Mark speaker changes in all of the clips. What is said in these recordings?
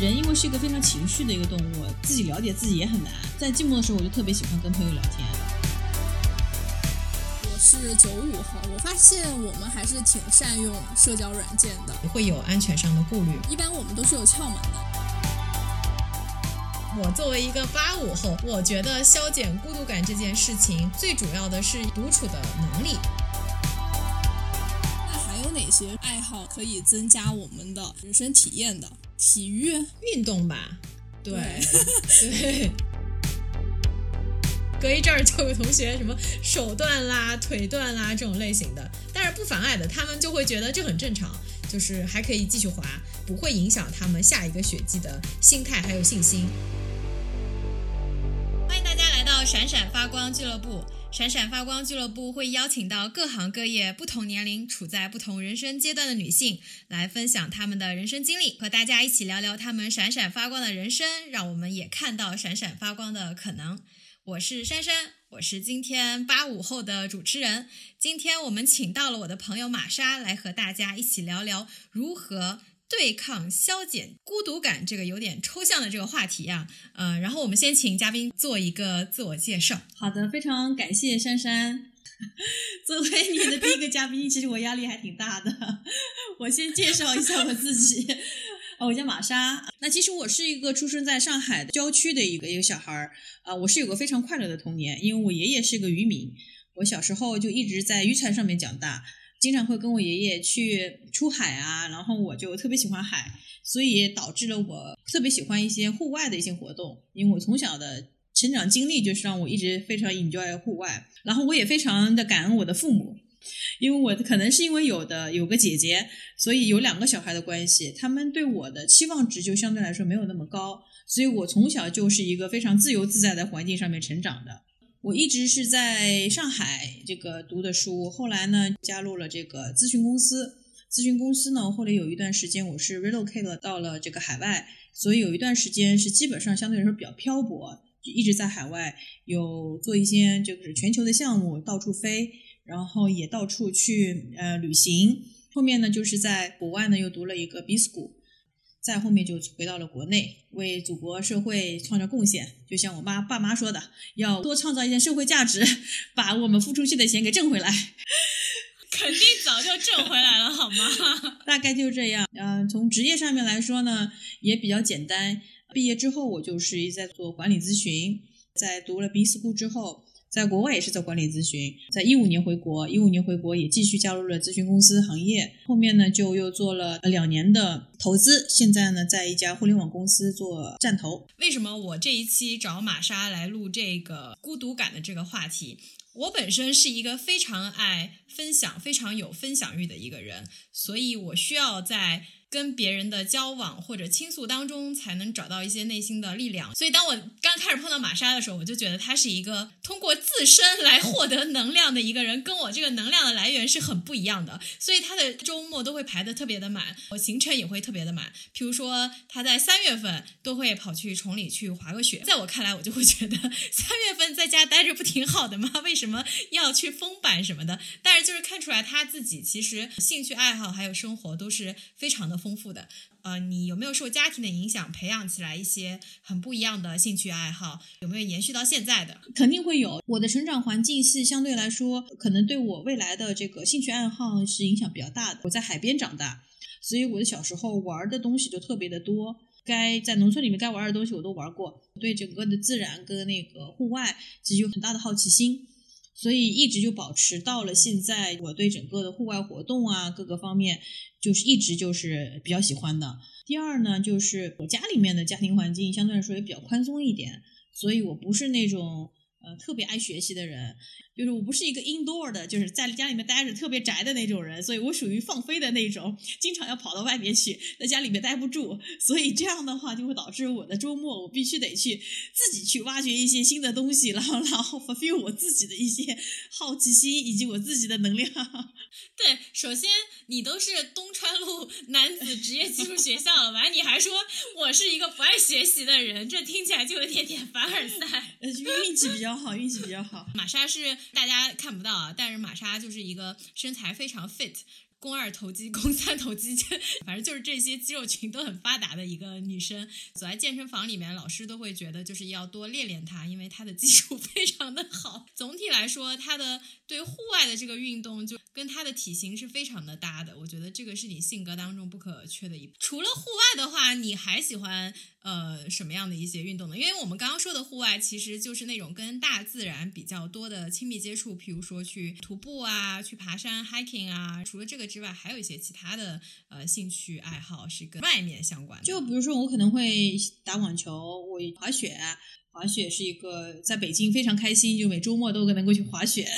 Speaker 1: 人因为是一个非常情绪的一个动物，自己了解自己也很难。在寂寞的时候，我就特别喜欢跟朋友聊天。
Speaker 2: 我是九五后，我发现我们还是挺善用社交软件的，
Speaker 3: 会有安全上的顾虑。
Speaker 2: 一般我们都是有窍门的。
Speaker 3: 我作为一个八五后，我觉得消减孤独感这件事情，最主要的是独处的能力。
Speaker 2: 那还有哪些爱好可以增加我们的人生体验的？体育
Speaker 3: 运动吧，对 对。隔一阵儿就有同学什么手断啦、腿断啦这种类型的，但是不妨碍的，他们就会觉得这很正常，就是还可以继续滑，不会影响他们下一个雪季的心态还有信心。闪闪发光俱乐部。闪闪发光俱乐部会邀请到各行各业、不同年龄、处在不同人生阶段的女性，来分享她们的人生经历，和大家一起聊聊她们闪闪发光的人生，让我们也看到闪闪发光的可能。我是珊珊，我是今天八五后的主持人。今天我们请到了我的朋友玛莎，来和大家一起聊聊如何。对抗消减孤独感这个有点抽象的这个话题啊，嗯，然后我们先请嘉宾做一个自我介绍。
Speaker 1: 好的，非常感谢珊珊，作为你的第一个嘉宾，其实我压力还挺大的。我先介绍一下我自己，我叫玛莎。那其实我是一个出生在上海郊区的一个一个小孩儿啊，我是有个非常快乐的童年，因为我爷爷是个渔民，我小时候就一直在渔船上面长大。经常会跟我爷爷去出海啊，然后我就特别喜欢海，所以导致了我特别喜欢一些户外的一些活动。因为我从小的成长经历就是让我一直非常 enjoy 户外，然后我也非常的感恩我的父母，因为我可能是因为有的有个姐姐，所以有两个小孩的关系，他们对我的期望值就相对来说没有那么高，所以我从小就是一个非常自由自在的环境上面成长的。我一直是在上海这个读的书，后来呢加入了这个咨询公司。咨询公司呢，后来有一段时间我是 relocate 到了这个海外，所以有一段时间是基本上相对来说比较漂泊，就一直在海外有做一些就是全球的项目，到处飞，然后也到处去呃旅行。后面呢就是在国外呢又读了一个 B school。再后面就回到了国内，为祖国社会创造贡献。就像我妈爸妈说的，要多创造一些社会价值，把我们付出去的钱给挣回来。
Speaker 3: 肯定早就挣回来了，好吗？
Speaker 1: 大概就这样。嗯，从职业上面来说呢，也比较简单。毕业之后，我就是在做管理咨询，在读了 B school 之后。在国外也是做管理咨询，在一五年回国，一五年回国也继续加入了咨询公司行业，后面呢就又做了两年的投资，现在呢在一家互联网公司做站投。
Speaker 3: 为什么我这一期找玛莎来录这个孤独感的这个话题？我本身是一个非常爱分享、非常有分享欲的一个人，所以我需要在。跟别人的交往或者倾诉当中，才能找到一些内心的力量。所以，当我刚开始碰到玛莎的时候，我就觉得她是一个通过自身来获得能量的一个人，跟我这个能量的来源是很不一样的。所以，她的周末都会排得特别的满，我行程也会特别的满。譬如说，她在三月份都会跑去崇礼去滑个雪。在我看来，我就会觉得三月份在家待着不挺好的吗？为什么要去封板什么的？但是，就是看出来她自己其实兴趣爱好还有生活都是非常的。丰富的，呃，你有没有受家庭的影响，培养起来一些很不一样的兴趣爱好？有没有延续到现在的？
Speaker 1: 肯定会有。我的成长环境是相对来说，可能对我未来的这个兴趣爱好是影响比较大的。我在海边长大，所以我的小时候玩的东西就特别的多，该在农村里面该玩的东西我都玩过。对整个的自然跟那个户外，其实有很大的好奇心。所以一直就保持到了现在，我对整个的户外活动啊各个方面，就是一直就是比较喜欢的。第二呢，就是我家里面的家庭环境相对来说也比较宽松一点，所以我不是那种呃特别爱学习的人。就是我不是一个 indoor 的，就是在家里面待着特别宅的那种人，所以我属于放飞的那种，经常要跑到外面去，在家里面待不住，所以这样的话就会导致我的周末我必须得去自己去挖掘一些新的东西，然后然后 fulfill 我自己的一些好奇心以及我自己的能量。
Speaker 3: 对，首先你都是东川路男子职业技术学校了，完你还说我是一个不爱学习的人，这听起来就有点点凡尔赛。
Speaker 1: 运气比较好，运气比较好。
Speaker 3: 玛莎是。大家看不到啊，但是玛莎就是一个身材非常 fit，肱二头肌、肱三头肌，反正就是这些肌肉群都很发达的一个女生。走在健身房里面，老师都会觉得就是要多练练她，因为她的基础 非常的好。总体来说，她的对户外的这个运动就跟她的体型是非常的搭的。我觉得这个是你性格当中不可缺的一。除了户外的话，你还喜欢呃什么样的一些运动呢？因为我们刚刚说的户外其实就是那种跟大自然比较多的亲密接触，譬如说去徒步啊，去爬山 hiking 啊。除了这个之外，还有一些其他的呃兴趣爱好是跟外面相关的。
Speaker 1: 就比如说，我可能会打网球，我滑雪。滑雪是一个在北京非常开心，就每周末都可能够去滑雪。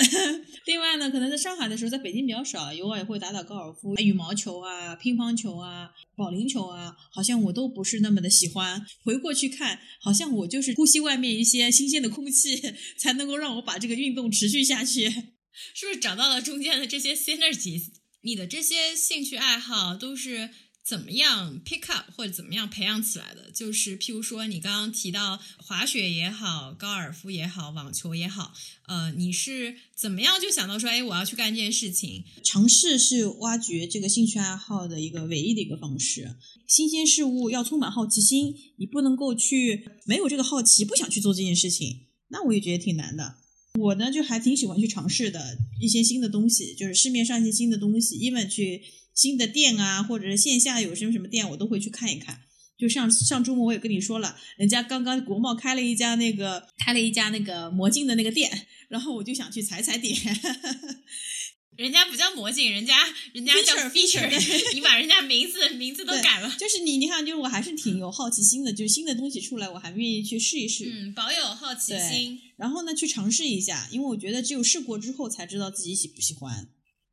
Speaker 1: 另外呢，可能在上海的时候，在北京比较少，偶尔也会打打高尔夫、羽毛球啊、乒乓球啊、保龄球啊，好像我都不是那么的喜欢。回过去看，好像我就是呼吸外面一些新鲜的空气，才能够让我把这个运动持续下去。
Speaker 3: 是不是找到了中间的这些 synergies？你的这些兴趣爱好都是？怎么样 pick up 或者怎么样培养起来的？就是譬如说，你刚刚提到滑雪也好，高尔夫也好，网球也好，呃，你是怎么样就想到说，哎，我要去干这件事情？
Speaker 1: 尝试是挖掘这个兴趣爱好的一个唯一的一个方式。新鲜事物要充满好奇心，你不能够去没有这个好奇，不想去做这件事情，那我也觉得挺难的。我呢，就还挺喜欢去尝试的一些新的东西，就是市面上一些新的东西，even 去。新的店啊，或者是线下有什么什么店，我都会去看一看。就上上周末我也跟你说了，人家刚刚国贸开了一家那个开了一家那个魔镜的那个店，然后我就想去踩踩点。
Speaker 3: 人家不叫魔镜，人家人家叫 feature，你把人家名字名字都改了。
Speaker 1: 就是你你看，就是我还是挺有好奇心的，就是新的东西出来，我还愿意去试一试。
Speaker 3: 嗯，保有好奇心，
Speaker 1: 然后呢，去尝试一下，因为我觉得只有试过之后才知道自己喜不喜欢。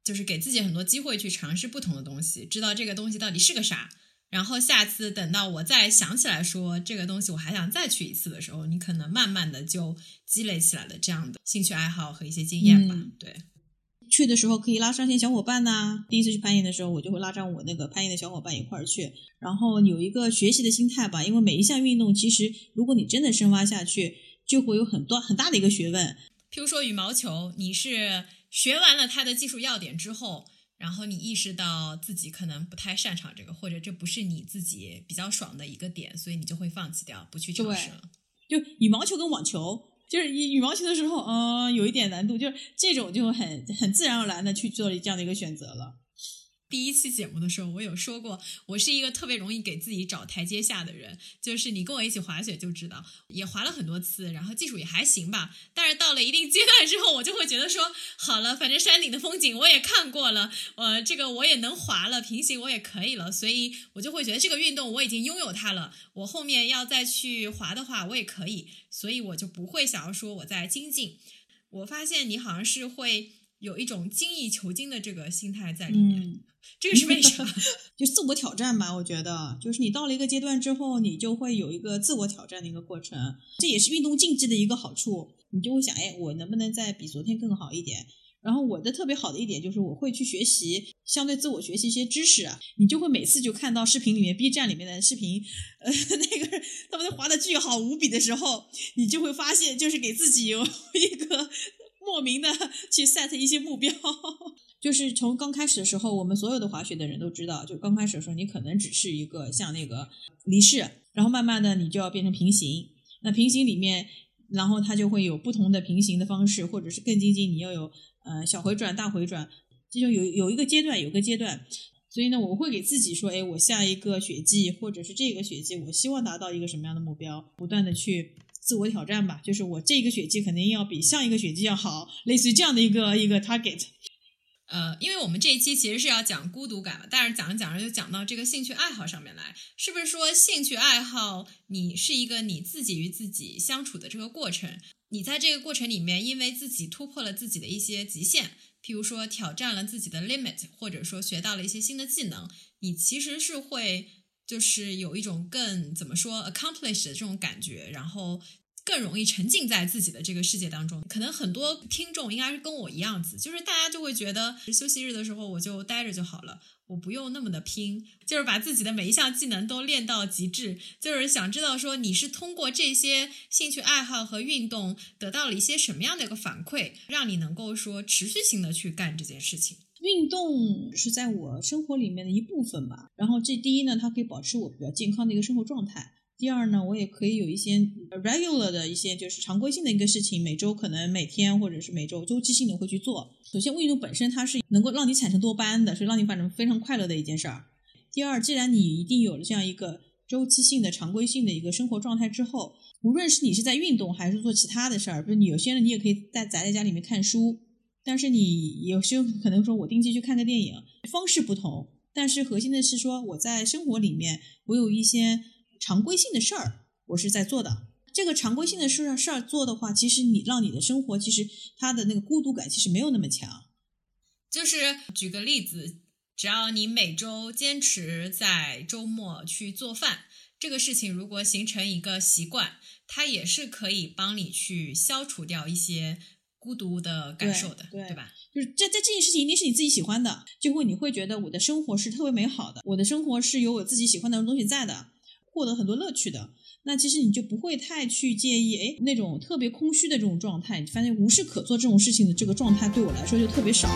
Speaker 3: 就是给自己很多机会去尝试不同的东西，知道这个东西到底是个啥，然后下次等到我再想起来说这个东西我还想再去一次的时候，你可能慢慢的就积累起来了这样的兴趣爱好和一些经验吧。对，
Speaker 1: 去的时候可以拉上些小伙伴呐。第一次去攀岩的时候，我就会拉上我那个攀岩的小伙伴一块儿去，然后有一个学习的心态吧。因为每一项运动，其实如果你真的深挖下去，就会有很多很大的一个学问。
Speaker 3: 譬如说羽毛球，你是。学完了它的技术要点之后，然后你意识到自己可能不太擅长这个，或者这不是你自己比较爽的一个点，所以你就会放弃掉，不去尝试了。
Speaker 1: 就羽毛球跟网球，就是羽羽毛球的时候，嗯，有一点难度，就是这种就很很自然而然的去做这样的一个选择了。
Speaker 3: 第一期节目的时候，我有说过，我是一个特别容易给自己找台阶下的人。就是你跟我一起滑雪就知道，也滑了很多次，然后技术也还行吧。但是到了一定阶段之后，我就会觉得说，好了，反正山顶的风景我也看过了，呃，这个我也能滑了，平行我也可以了，所以我就会觉得这个运动我已经拥有它了。我后面要再去滑的话，我也可以，所以我就不会想要说我在精进。我发现你好像是会有一种精益求精的这个心态在里面。这个是为啥？
Speaker 1: 就自我挑战吧。我觉得，就是你到了一个阶段之后，你就会有一个自我挑战的一个过程。这也是运动竞技的一个好处。你就会想，哎，我能不能再比昨天更好一点？然后我的特别好的一点就是，我会去学习，相对自我学习一些知识。你就会每次就看到视频里面，B 站里面的视频，呃，那个他们滑的巨好无比的时候，你就会发现，就是给自己有一个莫名的去 set 一些目标。就是从刚开始的时候，我们所有的滑雪的人都知道，就刚开始的时候，你可能只是一个像那个离式，然后慢慢的你就要变成平行。那平行里面，然后它就会有不同的平行的方式，或者是更接近你要有呃小回转、大回转，这种有有一个阶段，有个阶段。所以呢，我会给自己说，哎，我下一个雪季或者是这个雪季，我希望达到一个什么样的目标，不断的去自我挑战吧。就是我这一个学期肯定要比上一个学期要好，类似于这样的一个一个 target。
Speaker 3: 呃，因为我们这一期其实是要讲孤独感嘛，但是讲着讲着就讲到这个兴趣爱好上面来，是不是说兴趣爱好你是一个你自己与自己相处的这个过程？你在这个过程里面，因为自己突破了自己的一些极限，譬如说挑战了自己的 limit，或者说学到了一些新的技能，你其实是会就是有一种更怎么说 accomplished 的这种感觉，然后。更容易沉浸在自己的这个世界当中，可能很多听众应该是跟我一样子，就是大家就会觉得休息日的时候我就待着就好了，我不用那么的拼，就是把自己的每一项技能都练到极致，就是想知道说你是通过这些兴趣爱好和运动得到了一些什么样的一个反馈，让你能够说持续性的去干这件事情。
Speaker 1: 运动是在我生活里面的一部分吧。然后这第一呢，它可以保持我比较健康的一个生活状态。第二呢，我也可以有一些 regular 的一些就是常规性的一个事情，每周可能每天或者是每周周期性的会去做。首先，运动本身它是能够让你产生多巴胺的，是让你反正非常快乐的一件事儿。第二，既然你一定有了这样一个周期性的、常规性的一个生活状态之后，无论是你是在运动还是做其他的事儿，比如你有些人你也可以在宅在家里面看书，但是你有些可能说我定期去看个电影，方式不同，但是核心的是说我在生活里面我有一些。常规性的事儿，我是在做的。这个常规性的事儿事儿做的话，其实你让你的生活，其实它的那个孤独感其实没有那么强。
Speaker 3: 就是举个例子，只要你每周坚持在周末去做饭，这个事情如果形成一个习惯，它也是可以帮你去消除掉一些孤独的感受的，
Speaker 1: 对
Speaker 3: 吧？
Speaker 1: 就是这这这件事情一定是你自己喜欢的，就会你会觉得我的生活是特别美好的，我的生活是有我自己喜欢的东西在的。获得很多乐趣的，那其实你就不会太去介意，哎，那种特别空虚的这种状态，你发现无事可做这种事情的这个状态，对我来说就特别少。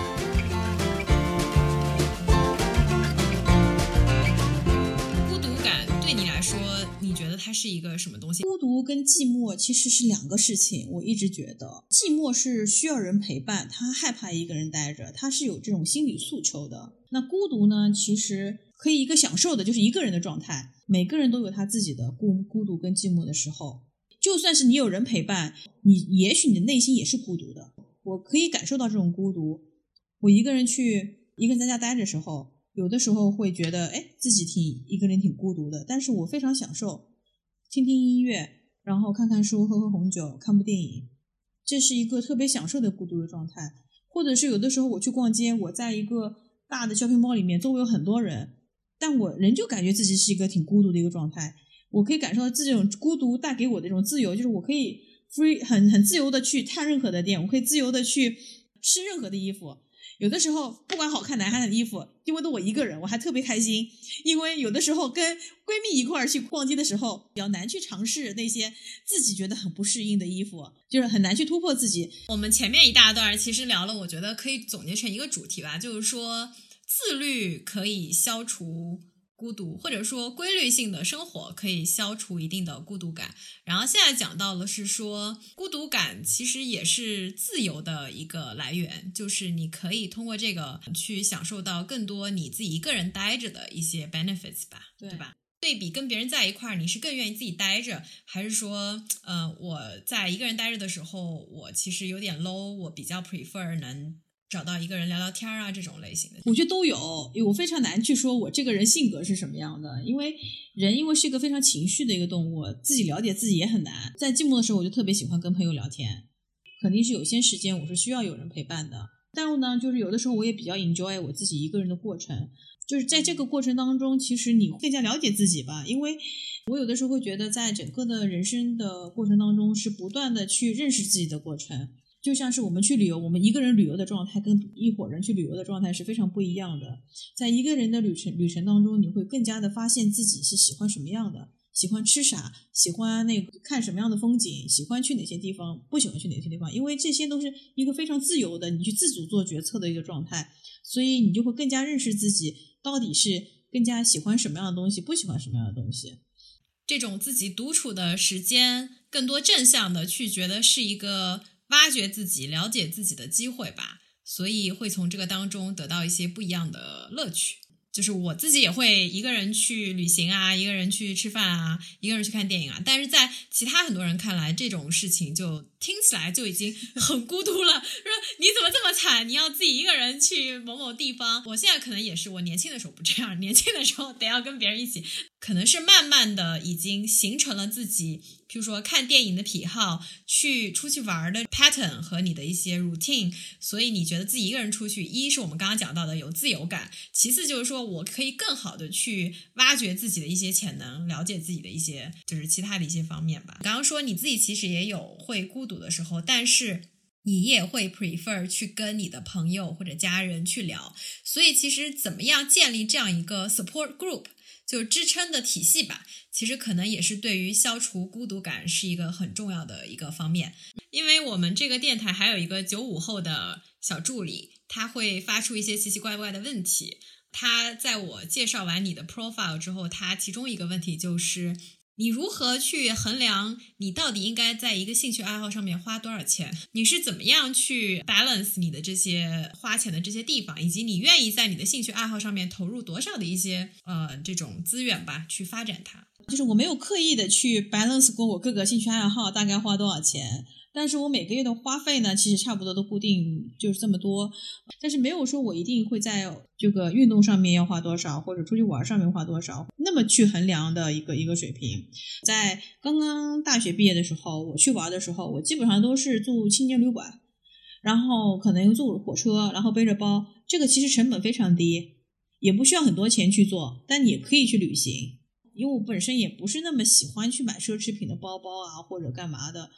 Speaker 3: 孤独感对你来说，你觉得它是一个什么东西？
Speaker 1: 孤独跟寂寞其实是两个事情。我一直觉得，寂寞是需要人陪伴，他害怕一个人待着，他是有这种心理诉求的。那孤独呢，其实可以一个享受的，就是一个人的状态。每个人都有他自己的孤孤独跟寂寞的时候，就算是你有人陪伴，你也许你的内心也是孤独的。我可以感受到这种孤独。我一个人去一个人在家待着时候，有的时候会觉得，哎，自己挺一个人挺孤独的。但是我非常享受听听音乐，然后看看书，喝喝红酒，看部电影，这是一个特别享受的孤独的状态。或者是有的时候我去逛街，我在一个大的 shopping mall 里面，周围有很多人。但我仍旧感觉自己是一个挺孤独的一个状态。我可以感受到自这种孤独带给我的一种自由，就是我可以 free 很很自由的去探任何的店，我可以自由的去试任何的衣服。有的时候不管好看难看的衣服，因为都我一个人，我还特别开心。因为有的时候跟闺蜜一块儿去逛街的时候，比较难去尝试那些自己觉得很不适应的衣服，就是很难去突破自己。
Speaker 3: 我们前面一大段其实聊了，我觉得可以总结成一个主题吧，就是说。自律可以消除孤独，或者说规律性的生活可以消除一定的孤独感。然后现在讲到了是说，孤独感其实也是自由的一个来源，就是你可以通过这个去享受到更多你自己一个人待着的一些 benefits 吧，对吧？对比跟别人在一块儿，你是更愿意自己待着，还是说，呃，我在一个人待着的时候，我其实有点 low，我比较 prefer 能。找到一个人聊聊天啊，这种类型的，
Speaker 1: 我觉得都有。因为我非常难去说我这个人性格是什么样的，因为人因为是一个非常情绪的一个动物，自己了解自己也很难。在寂寞的时候，我就特别喜欢跟朋友聊天，肯定是有些时间我是需要有人陪伴的。但是呢，就是有的时候我也比较 enjoy 我自己一个人的过程，就是在这个过程当中，其实你更加了解自己吧。因为我有的时候会觉得，在整个的人生的过程当中，是不断的去认识自己的过程。就像是我们去旅游，我们一个人旅游的状态跟一伙人去旅游的状态是非常不一样的。在一个人的旅程旅程当中，你会更加的发现自己是喜欢什么样的，喜欢吃啥，喜欢那个看什么样的风景，喜欢去哪些地方，不喜欢去哪些地方，因为这些都是一个非常自由的，你去自主做决策的一个状态，所以你就会更加认识自己到底是更加喜欢什么样的东西，不喜欢什么样的东西。
Speaker 3: 这种自己独处的时间，更多正向的去觉得是一个。发掘自己、了解自己的机会吧，所以会从这个当中得到一些不一样的乐趣。就是我自己也会一个人去旅行啊，一个人去吃饭啊，一个人去看电影啊。但是在其他很多人看来，这种事情就听起来就已经很孤独了。说你怎么这么惨？你要自己一个人去某某地方？我现在可能也是，我年轻的时候不这样，年轻的时候得要跟别人一起。可能是慢慢的已经形成了自己，譬如说看电影的癖好，去出去玩的 pattern 和你的一些 routine，所以你觉得自己一个人出去，一是我们刚刚讲到的有自由感，其次就是说我可以更好的去挖掘自己的一些潜能，了解自己的一些就是其他的一些方面吧。刚刚说你自己其实也有会孤独的时候，但是你也会 prefer 去跟你的朋友或者家人去聊，所以其实怎么样建立这样一个 support group？就支撑的体系吧，其实可能也是对于消除孤独感是一个很重要的一个方面。因为我们这个电台还有一个九五后的小助理，他会发出一些奇奇怪怪的问题。他在我介绍完你的 profile 之后，他其中一个问题就是。你如何去衡量你到底应该在一个兴趣爱好上面花多少钱？你是怎么样去 balance 你的这些花钱的这些地方，以及你愿意在你的兴趣爱好上面投入多少的一些呃这种资源吧，去发展它？
Speaker 1: 就是我没有刻意的去 balance 过我各个兴趣爱好大概花多少钱。但是我每个月的花费呢，其实差不多都固定就是这么多，但是没有说我一定会在这个运动上面要花多少，或者出去玩上面花多少，那么去衡量的一个一个水平。在刚刚大学毕业的时候，我去玩的时候，我基本上都是住青年旅馆，然后可能坐火车，然后背着包，这个其实成本非常低，也不需要很多钱去做，但也可以去旅行。因为我本身也不是那么喜欢去买奢侈品的包包啊，或者干嘛的。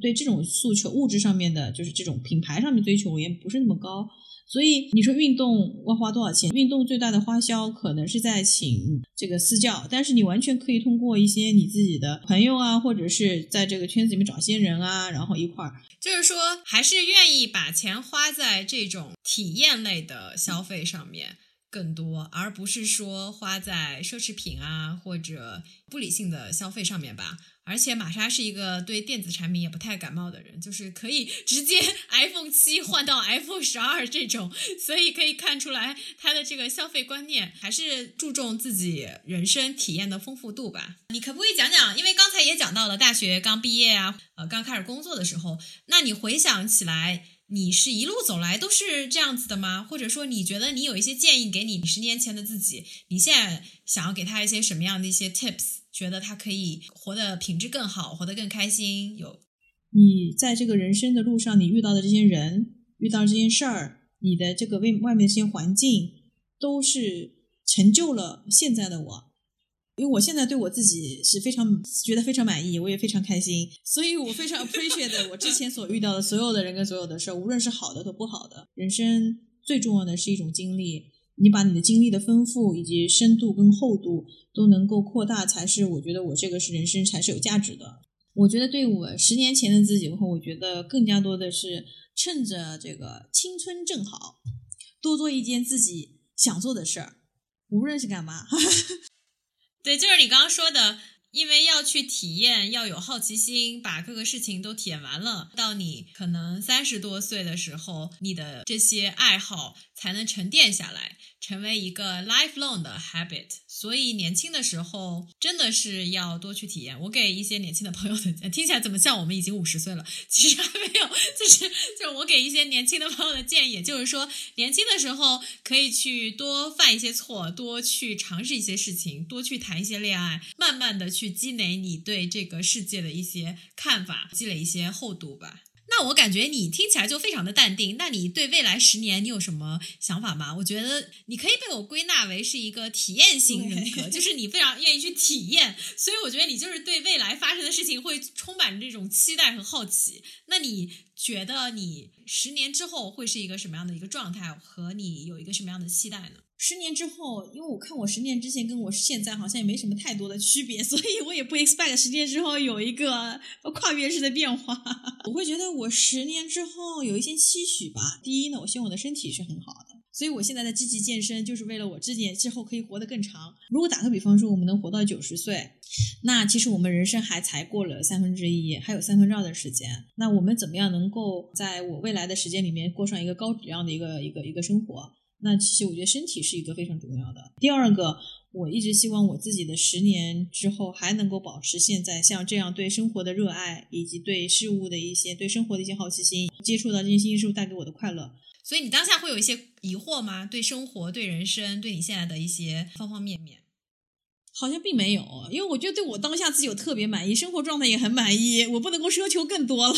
Speaker 1: 对这种诉求，物质上面的，就是这种品牌上面追求，也不是那么高。所以你说运动要花多少钱？运动最大的花销可能是在请这个私教，但是你完全可以通过一些你自己的朋友啊，或者是在这个圈子里面找些人啊，然后一块儿。
Speaker 3: 就是说，还是愿意把钱花在这种体验类的消费上面更多，而不是说花在奢侈品啊或者不理性的消费上面吧。而且玛莎是一个对电子产品也不太感冒的人，就是可以 直接 iPhone 七换到 iPhone 十二这种，所以可以看出来他的这个消费观念还是注重自己人生体验的丰富度吧。你可不可以讲讲？因为刚才也讲到了大学刚毕业啊，呃，刚开始工作的时候，那你回想起来，你是一路走来都是这样子的吗？或者说，你觉得你有一些建议给你十年前的自己，你现在想要给他一些什么样的一些 tips？觉得他可以活得品质更好，活得更开心。有
Speaker 1: 你在这个人生的路上，你遇到的这些人，遇到这件事儿，你的这个外外面这些环境，都是成就了现在的我。因为我现在对我自己是非常觉得非常满意，我也非常开心，所以我非常 appreciate 我之前所遇到的所有的人跟所有的事儿，无论是好的和不好的。人生最重要的是一种经历。你把你的经历的丰富以及深度跟厚度都能够扩大，才是我觉得我这个是人生才是有价值的。我觉得对我十年前的自己，我觉得更加多的是趁着这个青春正好，多做一件自己想做的事儿，无论是干嘛。
Speaker 3: 对，就是你刚刚说的。因为要去体验，要有好奇心，把各个事情都体验完了，到你可能三十多岁的时候，你的这些爱好才能沉淀下来。成为一个 lifelong 的 habit，所以年轻的时候真的是要多去体验。我给一些年轻的朋友的，听起来怎么像我们已经五十岁了？其实还没有，就是就是我给一些年轻的朋友的建议，就是说年轻的时候可以去多犯一些错，多去尝试一些事情，多去谈一些恋爱，慢慢的去积累你对这个世界的一些看法，积累一些厚度吧。那我感觉你听起来就非常的淡定。那你对未来十年你有什么想法吗？我觉得你可以被我归纳为是一个体验型人格，就是你非常愿意去体验。所以我觉得你就是对未来发生的事情会充满这种期待和好奇。那你觉得你十年之后会是一个什么样的一个状态？和你有一个什么样的期待呢？
Speaker 1: 十年之后，因为我看我十年之前跟我现在好像也没什么太多的区别，所以我也不 expect 十年之后有一个跨越式的变化。我会觉得我十年之后有一些期许吧。第一呢，我希望我的身体是很好的，所以我现在的积极健身，就是为了我之年之后可以活得更长。如果打个比方说，我们能活到九十岁，那其实我们人生还才过了三分之一，还有三分之二的时间。那我们怎么样能够在我未来的时间里面过上一个高质量的一个一个一个生活？那其实我觉得身体是一个非常重要的。第二个，我一直希望我自己的十年之后还能够保持现在像这样对生活的热爱，以及对事物的一些对生活的一些好奇心，接触到这些新事物带给我的快乐。
Speaker 3: 所以你当下会有一些疑惑吗？对生活、对人生、对你现在的一些方方面面，
Speaker 1: 好像并没有，因为我觉得对我当下自己有特别满意，生活状态也很满意，我不能够奢求更多了。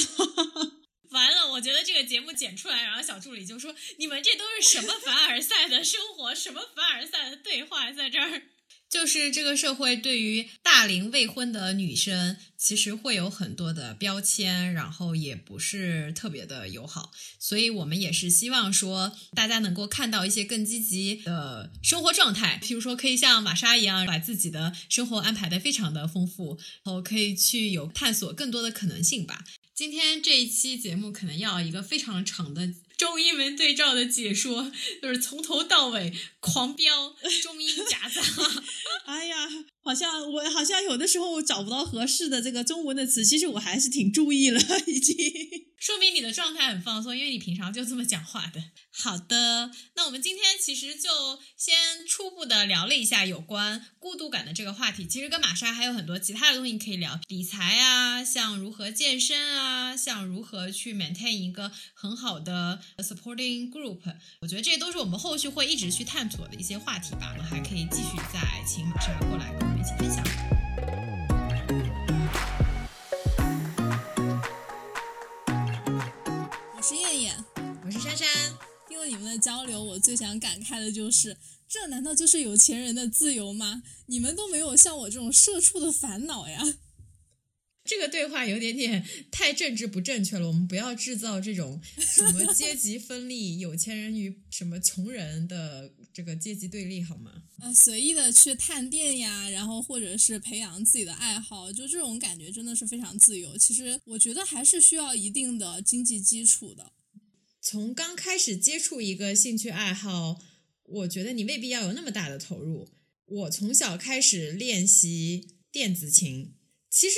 Speaker 3: 完了，我觉得这个节目剪出来，然后小助理就说：“你们这都是什么凡尔赛的生活，什么凡尔赛的对话，在这儿。”就是这个社会对于大龄未婚的女生，其实会有很多的标签，然后也不是特别的友好。所以我们也是希望说，大家能够看到一些更积极的生活状态，譬如说可以像玛莎一样，把自己的生活安排的非常的丰富，然后可以去有探索更多的可能性吧。今天这一期节目可能要一个非常长的中英文对照的解说，就是从头到尾狂飙中英夹杂。
Speaker 1: 哎呀，好像我好像有的时候找不到合适的这个中文的词，其实我还是挺注意了，已经。
Speaker 3: 说明你的状态很放松，因为你平常就这么讲话的。好的，那我们今天其实就先初步的聊了一下有关孤独感的这个话题。其实跟玛莎还有很多其他的东西可以聊，理财啊，像如何健身啊，像如何去 maintain 一个很好的 supporting group。我觉得这些都是我们后续会一直去探索的一些话题吧。我们还可以继续再请玛莎过来一起分享。
Speaker 2: 我是燕燕。
Speaker 3: 我是珊珊。
Speaker 2: 听了你们的交流，我最想感慨的就是，这难道就是有钱人的自由吗？你们都没有像我这种社畜的烦恼呀！
Speaker 3: 这个对话有点点太政治不正确了，我们不要制造这种什么阶级分立、有钱人与什么穷人的这个阶级对立，好吗？
Speaker 2: 啊，随意的去探店呀，然后或者是培养自己的爱好，就这种感觉真的是非常自由。其实我觉得还是需要一定的经济基础的。
Speaker 3: 从刚开始接触一个兴趣爱好，我觉得你未必要有那么大的投入。我从小开始练习电子琴，其实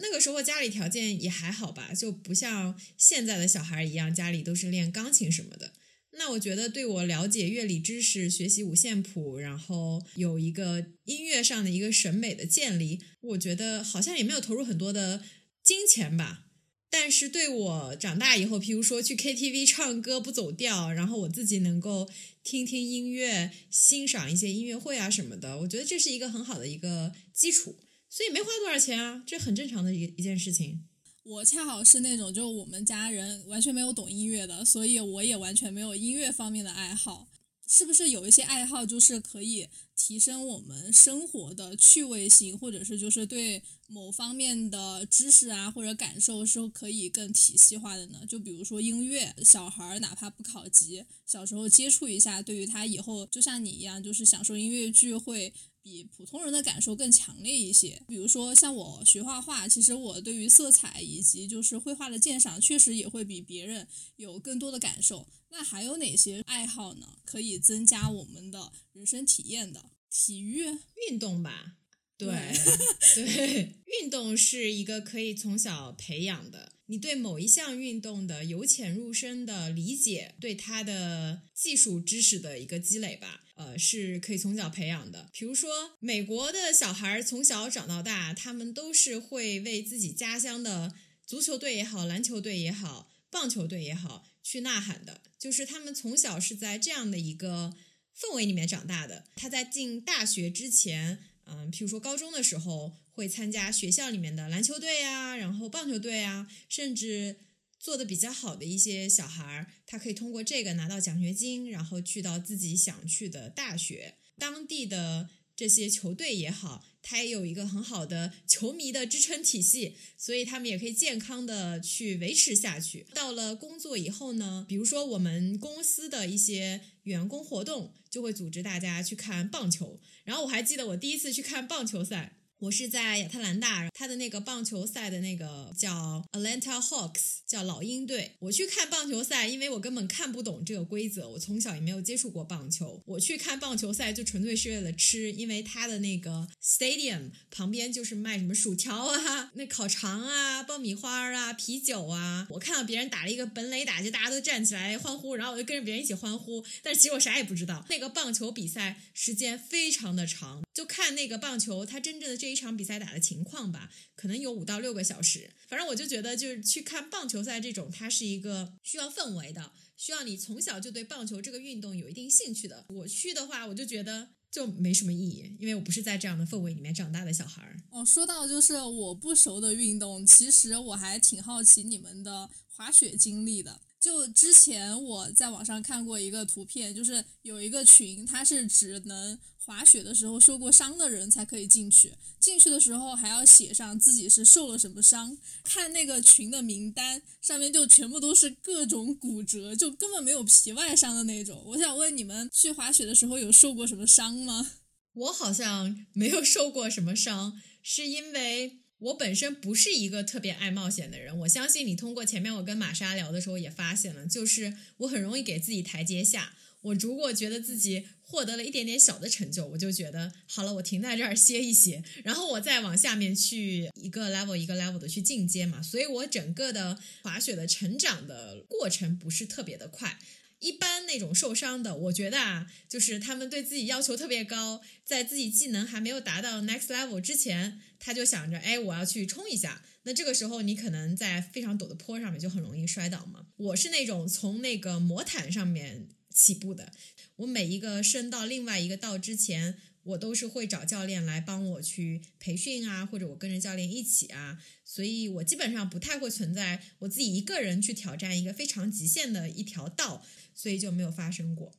Speaker 3: 那个时候家里条件也还好吧，就不像现在的小孩一样，家里都是练钢琴什么的。那我觉得对我了解乐理知识、学习五线谱，然后有一个音乐上的一个审美的建立，我觉得好像也没有投入很多的金钱吧。但是对我长大以后，譬如说去 KTV 唱歌不走调，然后我自己能够听听音乐、欣赏一些音乐会啊什么的，我觉得这是一个很好的一个基础。所以没花多少钱啊，这很正常的一一件事情。
Speaker 2: 我恰好是那种，就我们家人完全没有懂音乐的，所以我也完全没有音乐方面的爱好。是不是有一些爱好就是可以提升我们生活的趣味性，或者是就是对某方面的知识啊或者感受是可以更体系化的呢？就比如说音乐，小孩儿哪怕不考级，小时候接触一下，对于他以后就像你一样，就是享受音乐剧会。比普通人的感受更强烈一些。比如说，像我学画画，其实我对于色彩以及就是绘画的鉴赏，确实也会比别人有更多的感受。那还有哪些爱好呢？可以增加我们的人生体验的？体育、
Speaker 3: 运动吧。对对，运动是一个可以从小培养的。你对某一项运动的由浅入深的理解，对它的技术知识的一个积累吧，呃，是可以从小培养的。比如说，美国的小孩从小长到大，他们都是会为自己家乡的足球队也好、篮球队也好、棒球队也好去呐喊的。就是他们从小是在这样的一个氛围里面长大的。他在进大学之前。嗯，譬如说高中的时候会参加学校里面的篮球队啊，然后棒球队啊，甚至做的比较好的一些小孩儿，他可以通过这个拿到奖学金，然后去到自己想去的大学。当地的这些球队也好，他也有一个很好的球迷的支撑体系，所以他们也可以健康的去维持下去。到了工作以后呢，比如说我们公司的一些员工活动，就会组织大家去看棒球。然后我还记得我第一次去看棒球赛，我是在亚特兰大，他的那个棒球赛的那个叫 Atlanta Hawks，叫老鹰队。我去看棒球赛，因为我根本看不懂这个规则，我从小也没有接触过棒球。我去看棒球赛就纯粹是为了吃，因为他的那个 stadium 旁边就是卖什么薯条啊、那烤肠啊、爆米花啊、啤酒啊。我看到别人打了一个本垒打，就大家都站起来欢呼，然后我就跟着别人一起欢呼。但是其实我啥也不知道。那个棒球比赛时间非常的长，就看那个棒球它真正的这一场比赛打的情况吧，可能有五到六个小时。反正我就觉得，就是去看棒球赛这种，它是一个需要氛围的，需要你从小就对棒球这个运动有一定兴趣的。我去的话，我就觉得就没什么意义，因为我不是在这样的氛围里面长大的小孩儿。
Speaker 2: 哦，说到就是我不熟的运动，其实我还挺好奇你们的滑雪经历的。就之前我在网上看过一个图片，就是有一个群，它是只能滑雪的时候受过伤的人才可以进去，进去的时候还要写上自己是受了什么伤。看那个群的名单，上面就全部都是各种骨折，就根本没有皮外伤的那种。我想问你们，去滑雪的时候有受过什么伤吗？
Speaker 3: 我好像没有受过什么伤，是因为。我本身不是一个特别爱冒险的人，我相信你通过前面我跟玛莎聊的时候也发现了，就是我很容易给自己台阶下。我如果觉得自己获得了一点点小的成就，我就觉得好了，我停在这儿歇一歇，然后我再往下面去一个 level 一个 level 的去进阶嘛。所以我整个的滑雪的成长的过程不是特别的快。一般那种受伤的，我觉得啊，就是他们对自己要求特别高，在自己技能还没有达到 next level 之前，他就想着，哎，我要去冲一下。那这个时候，你可能在非常陡的坡上面就很容易摔倒嘛。我是那种从那个魔毯上面起步的，我每一个升到另外一个道之前。我都是会找教练来帮我去培训啊，或者我跟着教练一起啊，所以我基本上不太会存在我自己一个人去挑战一个非常极限的一条道，所以就没有发生过。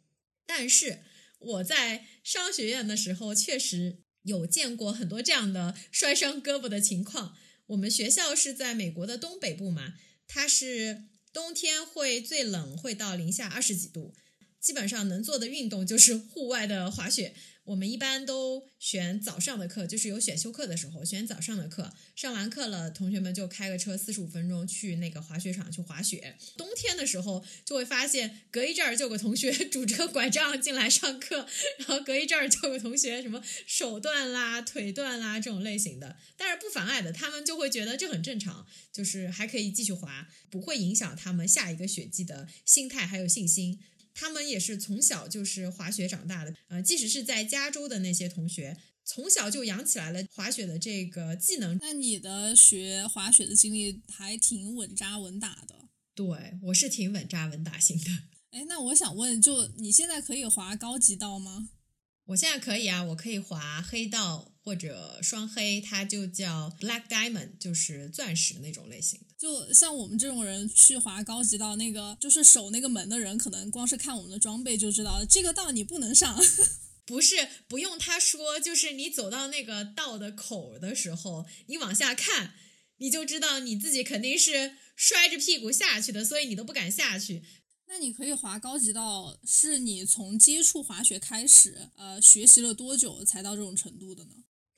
Speaker 3: 但是我在商学院的时候，确实有见过很多这样的摔伤胳膊的情况。我们学校是在美国的东北部嘛，它是冬天会最冷，会到零下二十几度，基本上能做的运动就是户外的滑雪。我们一般都选早上的课，就是有选修课的时候选早上的课。上完课了，同学们就开个车四十五分钟去那个滑雪场去滑雪。冬天的时候就会发现，隔一阵儿就有个同学 拄着拐杖进来上课，然后隔一阵儿就有个同学什么手断啦、腿断啦这种类型的。但是不妨碍的，他们就会觉得这很正常，就是还可以继续滑，不会影响他们下一个雪季的心态还有信心。他们也是从小就是滑雪长大的，呃，即使是在加州的那些同学，从小就养起来了滑雪的这个技能。
Speaker 2: 那你的学滑雪的经历还挺稳扎稳打的。
Speaker 3: 对，我是挺稳扎稳打型的。
Speaker 2: 哎，那我想问，就你现在可以滑高级道吗？
Speaker 3: 我现在可以啊，我可以滑黑道或者双黑，它就叫 Black Diamond，就是钻石那种类型的。
Speaker 2: 就像我们这种人去滑高级道，那个就是守那个门的人，可能光是看我们的装备就知道这个道你不能上。
Speaker 3: 不是，不用他说，就是你走到那个道的口的时候，你往下看，你就知道你自己肯定是摔着屁股下去的，所以你都不敢下去。
Speaker 2: 那你可以滑高级道，是你从接触滑雪开始，呃，学习了多久才到这种程度的呢？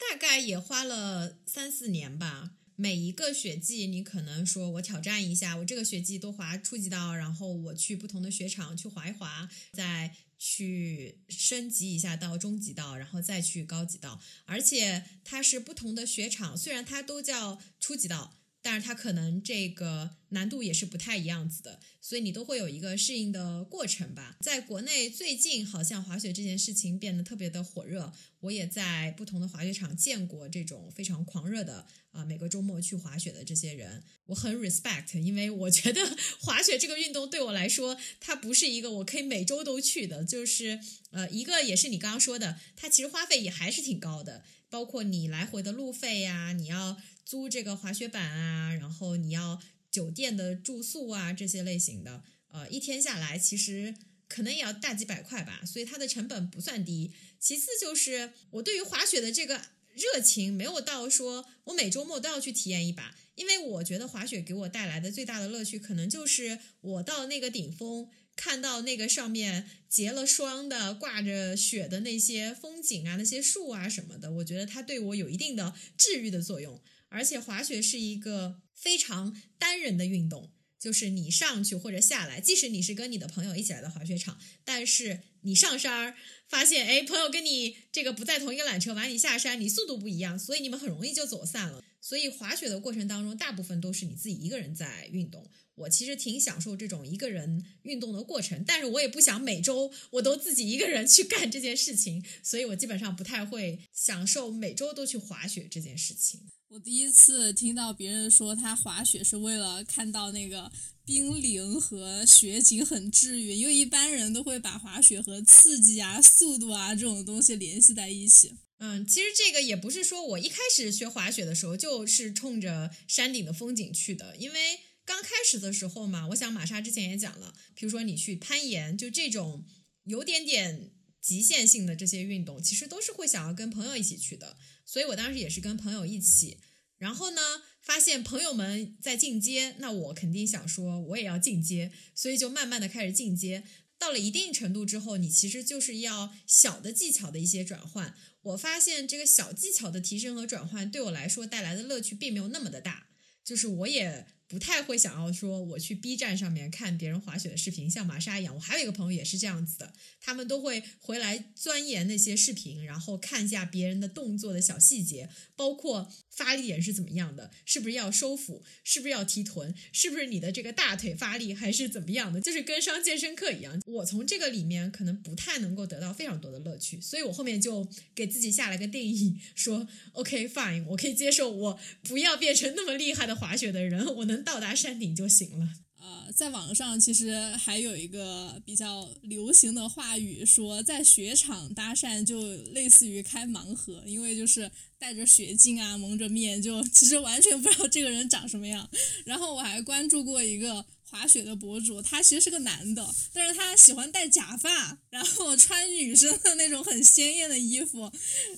Speaker 3: 大概也花了三四年吧。每一个雪季，你可能说我挑战一下，我这个雪季多滑初级道，然后我去不同的雪场去滑一滑，再去升级一下到中级道，然后再去高级道。而且它是不同的雪场，虽然它都叫初级道。但是它可能这个难度也是不太一样子的，所以你都会有一个适应的过程吧。在国内最近好像滑雪这件事情变得特别的火热，我也在不同的滑雪场见过这种非常狂热的啊，每个周末去滑雪的这些人，我很 respect，因为我觉得 滑雪这个运动对我来说，它不是一个我可以每周都去的，就是呃，一个也是你刚刚说的，它其实花费也还是挺高的，包括你来回的路费呀，你要。租这个滑雪板啊，然后你要酒店的住宿啊，这些类型的，呃，一天下来其实可能也要大几百块吧，所以它的成本不算低。其次就是我对于滑雪的这个热情没有到说我每周末都要去体验一把，因为我觉得滑雪给我带来的最大的乐趣，可能就是我到那个顶峰，看到那个上面结了霜的挂着雪的那些风景啊，那些树啊什么的，我觉得它对我有一定的治愈的作用。而且滑雪是一个非常单人的运动，就是你上去或者下来，即使你是跟你的朋友一起来的滑雪场，但是你上山儿发现，哎，朋友跟你这个不在同一个缆车，完你下山，你速度不一样，所以你们很容易就走散了。所以滑雪的过程当中，大部分都是你自己一个人在运动。我其实挺享受这种一个人运动的过程，但是我也不想每周我都自己一个人去干这件事情，所以我基本上不太会享受每周都去滑雪这件事情。
Speaker 2: 我第一次听到别人说他滑雪是为了看到那个冰凌和雪景很治愈，因为一般人都会把滑雪和刺激啊、速度啊这种东西联系在一起。
Speaker 3: 嗯，其实这个也不是说我一开始学滑雪的时候就是冲着山顶的风景去的，因为。刚开始的时候嘛，我想玛莎之前也讲了，比如说你去攀岩，就这种有点点极限性的这些运动，其实都是会想要跟朋友一起去的。所以我当时也是跟朋友一起，然后呢，发现朋友们在进阶，那我肯定想说我也要进阶，所以就慢慢的开始进阶。到了一定程度之后，你其实就是要小的技巧的一些转换。我发现这个小技巧的提升和转换对我来说带来的乐趣并没有那么的大，就是我也。不太会想要说我去 B 站上面看别人滑雪的视频，像玛莎一样。我还有一个朋友也是这样子的，他们都会回来钻研那些视频，然后看一下别人的动作的小细节，包括发力点是怎么样的，是不是要收腹，是不是要提臀，是不是你的这个大腿发力还是怎么样的，就是跟上健身课一样。我从这个里面可能不太能够得到非常多的乐趣，所以我后面就给自己下了个定义，说 OK fine，我可以接受我不要变成那么厉害的滑雪的人，我能。到达山顶就行了。
Speaker 2: 呃，在网上其实还有一个比较流行的话语，说在雪场搭讪就类似于开盲盒，因为就是戴着雪镜啊，蒙着面，就其实完全不知道这个人长什么样。然后我还关注过一个滑雪的博主，他其实是个男的，但是他喜欢戴假发，然后穿女生的那种很鲜艳的衣服，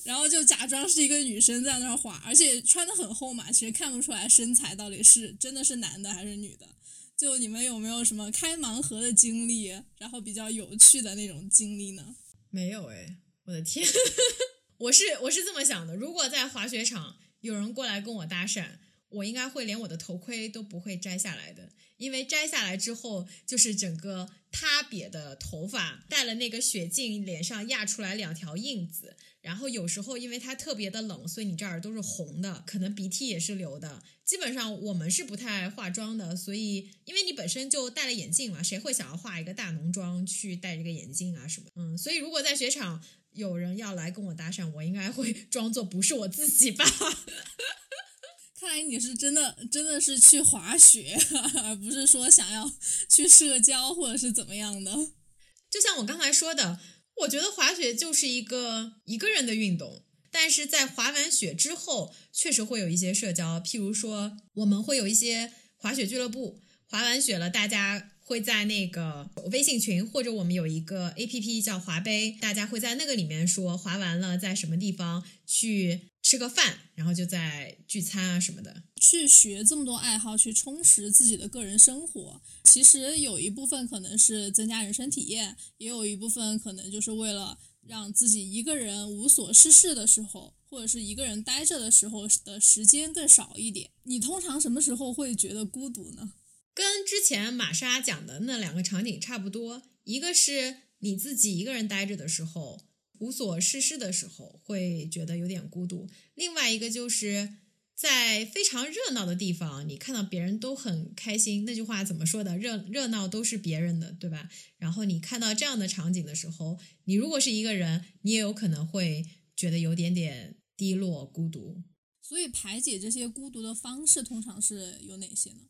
Speaker 2: 然后就假装是一个女生在那儿滑，而且穿的很厚嘛，其实看不出来身材到底是真的是男的还是女的。就你们有没有什么开盲盒的经历，然后比较有趣的那种经历呢？
Speaker 3: 没有哎，我的天，我是我是这么想的，如果在滑雪场有人过来跟我搭讪，我应该会连我的头盔都不会摘下来的，因为摘下来之后就是整个塌瘪的头发，戴了那个雪镜，脸上压出来两条印子。然后有时候因为它特别的冷，所以你这儿都是红的，可能鼻涕也是流的。基本上我们是不太化妆的，所以因为你本身就戴了眼镜嘛，谁会想要化一个大浓妆去戴这个眼镜啊什么？嗯，所以如果在雪场有人要来跟我搭讪，我应该会 装作不是我自己吧。
Speaker 2: 看来你是真的真的是去滑雪，而不是说想要去社交或者是怎么样的。
Speaker 3: 就像我刚才说的。我觉得滑雪就是一个一个人的运动，但是在滑完雪之后，确实会有一些社交。譬如说，我们会有一些滑雪俱乐部，滑完雪了，大家会在那个微信群，或者我们有一个 A P P 叫滑杯，大家会在那个里面说滑完了在什么地方去。吃个饭，然后就在聚餐啊什么的。
Speaker 2: 去学这么多爱好，去充实自己的个人生活，其实有一部分可能是增加人生体验，也有一部分可能就是为了让自己一个人无所事事的时候，或者是一个人待着的时候的时间更少一点。你通常什么时候会觉得孤独呢？
Speaker 3: 跟之前玛莎讲的那两个场景差不多，一个是你自己一个人待着的时候。无所事事的时候会觉得有点孤独。另外一个就是在非常热闹的地方，你看到别人都很开心，那句话怎么说的？热热闹都是别人的，对吧？然后你看到这样的场景的时候，你如果是一个人，你也有可能会觉得有点点低落、孤独。
Speaker 2: 所以排解这些孤独的方式通常是有哪些呢？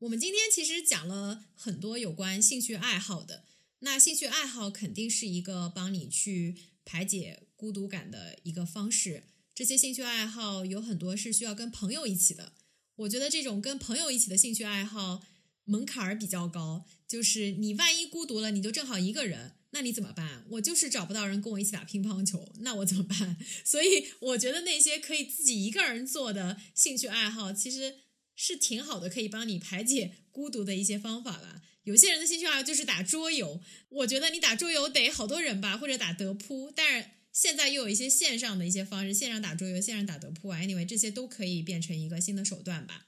Speaker 3: 我们今天其实讲了很多有关兴趣爱好的，那兴趣爱好肯定是一个帮你去。排解孤独感的一个方式，这些兴趣爱好有很多是需要跟朋友一起的。我觉得这种跟朋友一起的兴趣爱好门槛儿比较高，就是你万一孤独了，你就正好一个人，那你怎么办？我就是找不到人跟我一起打乒乓球，那我怎么办？所以我觉得那些可以自己一个人做的兴趣爱好，其实是挺好的，可以帮你排解孤独的一些方法了。有些人的兴趣爱好就是打桌游，我觉得你打桌游得好多人吧，或者打德扑。但是现在又有一些线上的一些方式，线上打桌游，线上打德扑，anyway，这些都可以变成一个新的手段吧。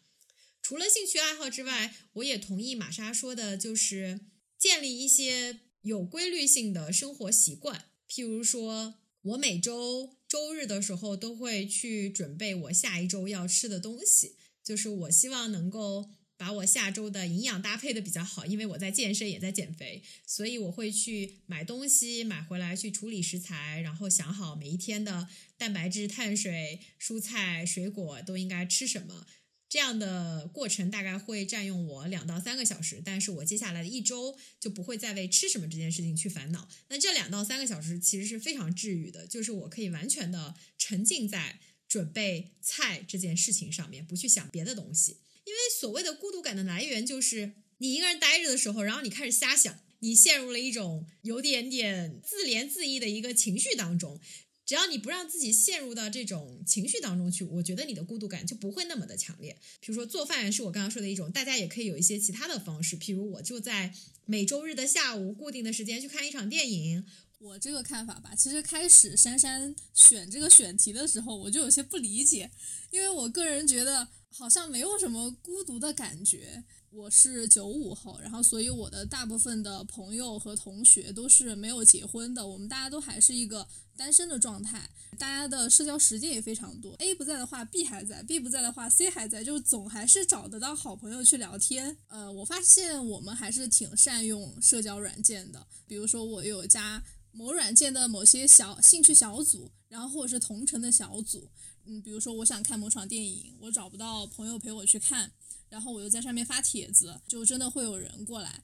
Speaker 3: 除了兴趣爱好之外，我也同意玛莎说的，就是建立一些有规律性的生活习惯。譬如说，我每周周日的时候都会去准备我下一周要吃的东西，就是我希望能够。把我下周的营养搭配的比较好，因为我在健身也在减肥，所以我会去买东西买回来去处理食材，然后想好每一天的蛋白质、碳水、蔬菜、水果都应该吃什么。这样的过程大概会占用我两到三个小时，但是我接下来的一周就不会再为吃什么这件事情去烦恼。那这两到三个小时其实是非常治愈的，就是我可以完全的沉浸在准备菜这件事情上面，不去想别的东西。因为所谓的孤独感的来源就是你一个人待着的时候，然后你开始瞎想，你陷入了一种有点点自怜自艾的一个情绪当中。只要你不让自己陷入到这种情绪当中去，我觉得你的孤独感就不会那么的强烈。比如说做饭是我刚刚说的一种，大家也可以有一些其他的方式，譬如我就在每周日的下午固定的时间去看一场电影。
Speaker 2: 我这个看法吧，其实开始珊珊选这个选题的时候，我就有些不理解，因为我个人觉得好像没有什么孤独的感觉。我是九五后，然后所以我的大部分的朋友和同学都是没有结婚的，我们大家都还是一个单身的状态，大家的社交时间也非常多。A 不在的话，B 还在；B 不在的话，C 还在，就总还是找得到好朋友去聊天。呃，我发现我们还是挺善用社交软件的，比如说我有加某软件的某些小兴趣小组，然后或者是同城的小组。嗯，比如说我想看某场电影，我找不到朋友陪我去看。然后我又在上面发帖子，就真的会有人过来。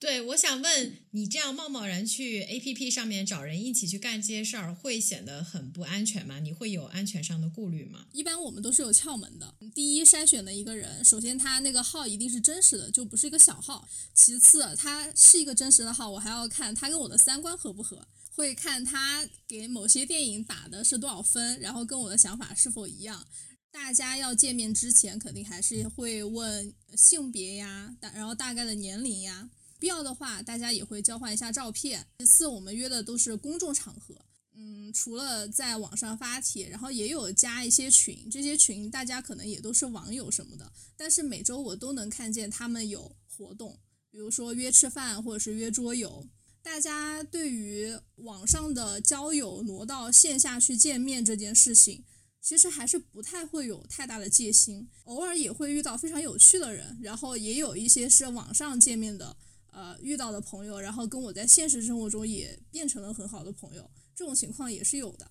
Speaker 3: 对，我想问你，这样贸贸然去 A P P 上面找人一起去干这些事儿，会显得很不安全吗？你会有安全上的顾虑吗？
Speaker 2: 一般我们都是有窍门的。第一，筛选的一个人，首先他那个号一定是真实的，就不是一个小号。其次，他是一个真实的号，我还要看他跟我的三观合不合，会看他给某些电影打的是多少分，然后跟我的想法是否一样。大家要见面之前，肯定还是会问性别呀，大然后大概的年龄呀，必要的话，大家也会交换一下照片。其次，我们约的都是公众场合，嗯，除了在网上发帖，然后也有加一些群，这些群大家可能也都是网友什么的，但是每周我都能看见他们有活动，比如说约吃饭或者是约桌游。大家对于网上的交友挪到线下去见面这件事情。其实还是不太会有太大的戒心，偶尔也会遇到非常有趣的人，然后也有一些是网上见面的，呃，遇到的朋友，然后跟我在现实生活中也变成了很好的朋友，这种情况也是有的。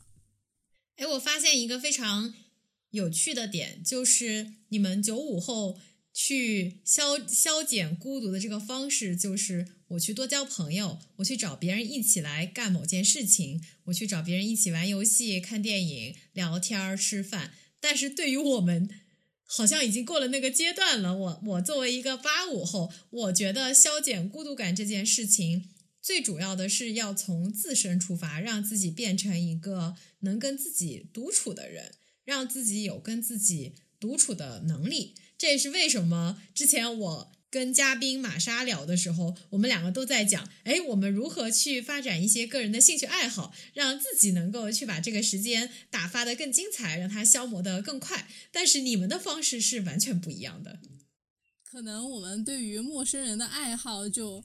Speaker 3: 哎，我发现一个非常有趣的点，就是你们九五后。去消消减孤独的这个方式，就是我去多交朋友，我去找别人一起来干某件事情，我去找别人一起玩游戏、看电影、聊天、吃饭。但是对于我们，好像已经过了那个阶段了。我我作为一个八五后，我觉得消减孤独感这件事情，最主要的是要从自身出发，让自己变成一个能跟自己独处的人，让自己有跟自己独处的能力。这也是为什么之前我跟嘉宾玛莎聊的时候，我们两个都在讲，哎，我们如何去发展一些个人的兴趣爱好，让自己能够去把这个时间打发的更精彩，让它消磨的更快。但是你们的方式是完全不一样的。
Speaker 2: 可能我们对于陌生人的爱好就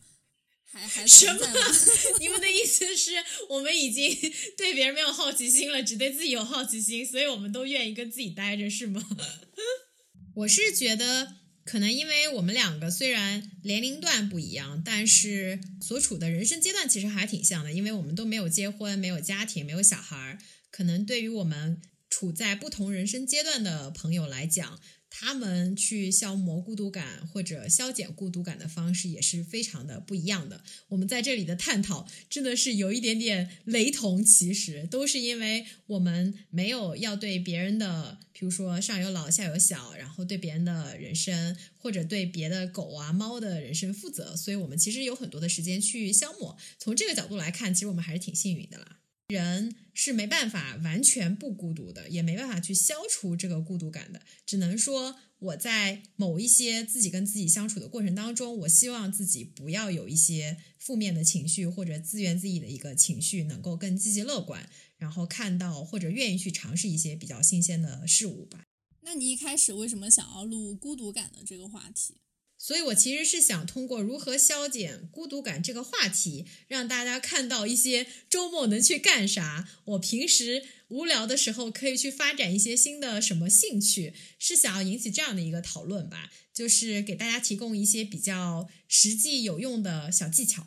Speaker 2: 还还存在吗？
Speaker 3: 你们的意思是我们已经对别人没有好奇心了，只对自己有好奇心，所以我们都愿意跟自己待着，是吗？我是觉得，可能因为我们两个虽然年龄段不一样，但是所处的人生阶段其实还挺像的，因为我们都没有结婚，没有家庭，没有小孩儿。可能对于我们处在不同人生阶段的朋友来讲，他们去消磨孤独感或者消减孤独感的方式也是非常的不一样的。我们在这里的探讨真的是有一点点雷同，其实都是因为我们没有要对别人的，比如说上有老下有小，然后对别人的人生或者对别的狗啊猫的人生负责，所以我们其实有很多的时间去消磨。从这个角度来看，其实我们还是挺幸运的啦。人是没办法完全不孤独的，也没办法去消除这个孤独感的。只能说我在某一些自己跟自己相处的过程当中，我希望自己不要有一些负面的情绪或者自怨自艾的一个情绪，能够更积极乐观，然后看到或者愿意去尝试一些比较新鲜的事物吧。
Speaker 2: 那你一开始为什么想要录孤独感的这个话题？
Speaker 3: 所以，我其实是想通过如何消减孤独感这个话题，让大家看到一些周末能去干啥。我平时无聊的时候可以去发展一些新的什么兴趣，是想要引起这样的一个讨论吧，就是给大家提供一些比较实际有用的小技巧。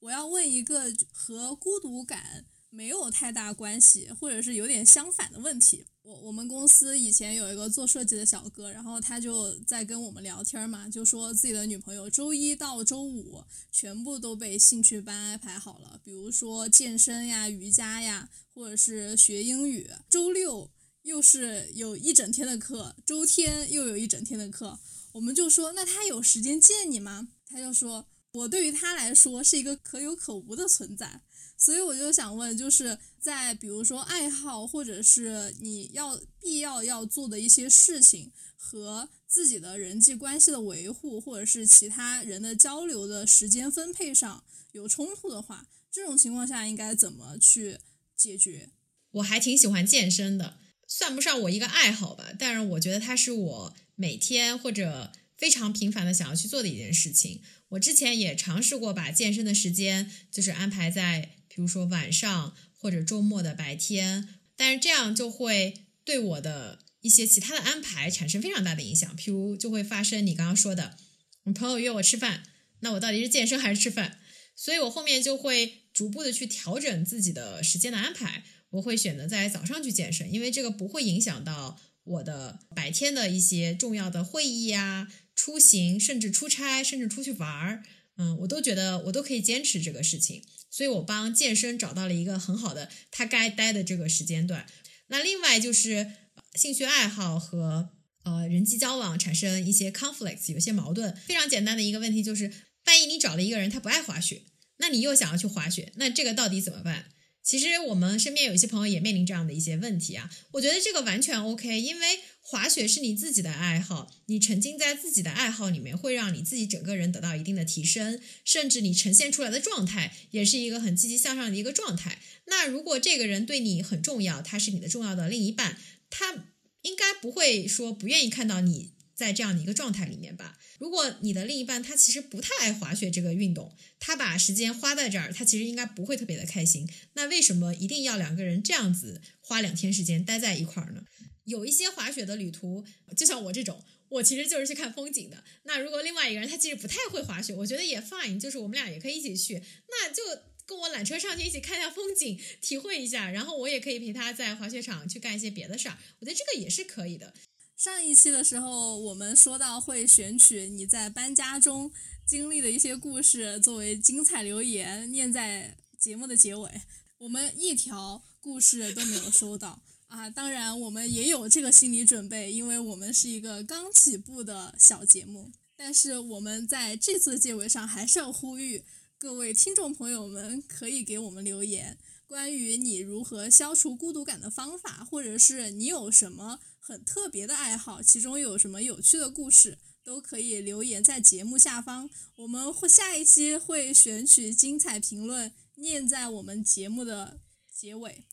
Speaker 2: 我要问一个和孤独感没有太大关系，或者是有点相反的问题。我我们公司以前有一个做设计的小哥，然后他就在跟我们聊天嘛，就说自己的女朋友周一到周五全部都被兴趣班安排好了，比如说健身呀、瑜伽呀，或者是学英语。周六又是有一整天的课，周天又有一整天的课，我们就说那他有时间见你吗？他就说我对于他来说是一个可有可无的存在。所以我就想问，就是在比如说爱好，或者是你要必要要做的一些事情和自己的人际关系的维护，或者是其他人的交流的时间分配上有冲突的话，这种情况下应该怎么去解决？
Speaker 3: 我还挺喜欢健身的，算不上我一个爱好吧，但是我觉得它是我每天或者非常频繁的想要去做的一件事情。我之前也尝试过把健身的时间就是安排在。比如说晚上或者周末的白天，但是这样就会对我的一些其他的安排产生非常大的影响。譬如就会发生你刚刚说的，我朋友约我吃饭，那我到底是健身还是吃饭？所以我后面就会逐步的去调整自己的时间的安排。我会选择在早上去健身，因为这个不会影响到我的白天的一些重要的会议呀、出行，甚至出差，甚至出去玩儿。嗯，我都觉得我都可以坚持这个事情。所以我帮健身找到了一个很好的他该待的这个时间段。那另外就是兴趣爱好和呃人际交往产生一些 conflicts，有些矛盾。非常简单的一个问题就是，万一你找了一个人他不爱滑雪，那你又想要去滑雪，那这个到底怎么办？其实我们身边有一些朋友也面临这样的一些问题啊。我觉得这个完全 OK，因为。滑雪是你自己的爱好，你沉浸在自己的爱好里面，会让你自己整个人得到一定的提升，甚至你呈现出来的状态也是一个很积极向上的一个状态。那如果这个人对你很重要，他是你的重要的另一半，他应该不会说不愿意看到你在这样的一个状态里面吧？如果你的另一半他其实不太爱滑雪这个运动，他把时间花在这儿，他其实应该不会特别的开心。那为什么一定要两个人这样子花两天时间待在一块儿呢？有一些滑雪的旅途，就像我这种，我其实就是去看风景的。那如果另外一个人他其实不太会滑雪，我觉得也 fine，就是我们俩也可以一起去，那就跟我缆车上去一起看一下风景，体会一下，然后我也可以陪他在滑雪场去干一些别的事儿，我觉得这个也是可以的。
Speaker 2: 上一期的时候，我们说到会选取你在搬家中经历的一些故事作为精彩留言，念在节目的结尾，我们一条故事都没有收到。啊，当然我们也有这个心理准备，因为我们是一个刚起步的小节目。但是我们在这次结尾上还是要呼吁各位听众朋友们，可以给我们留言，关于你如何消除孤独感的方法，或者是你有什么很特别的爱好，其中有什么有趣的故事，都可以留言在节目下方。我们会下一期会选取精彩评论念在我们节目的结尾。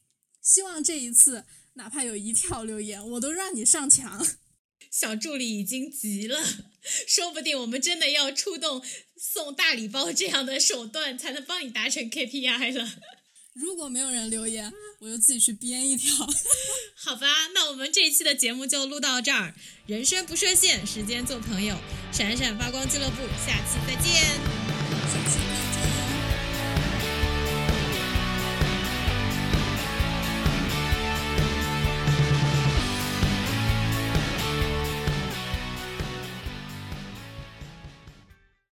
Speaker 2: 希望这一次。哪怕有一条留言，我都让你上墙。
Speaker 3: 小助理已经急了，说不定我们真的要出动送大礼包这样的手段，才能帮你达成 KPI 了。
Speaker 2: 如果没有人留言，我就自己去编一条。
Speaker 3: 好吧，那我们这一期的节目就录到这儿。人生不设限，时间做朋友，闪闪发光俱乐部，下期再见。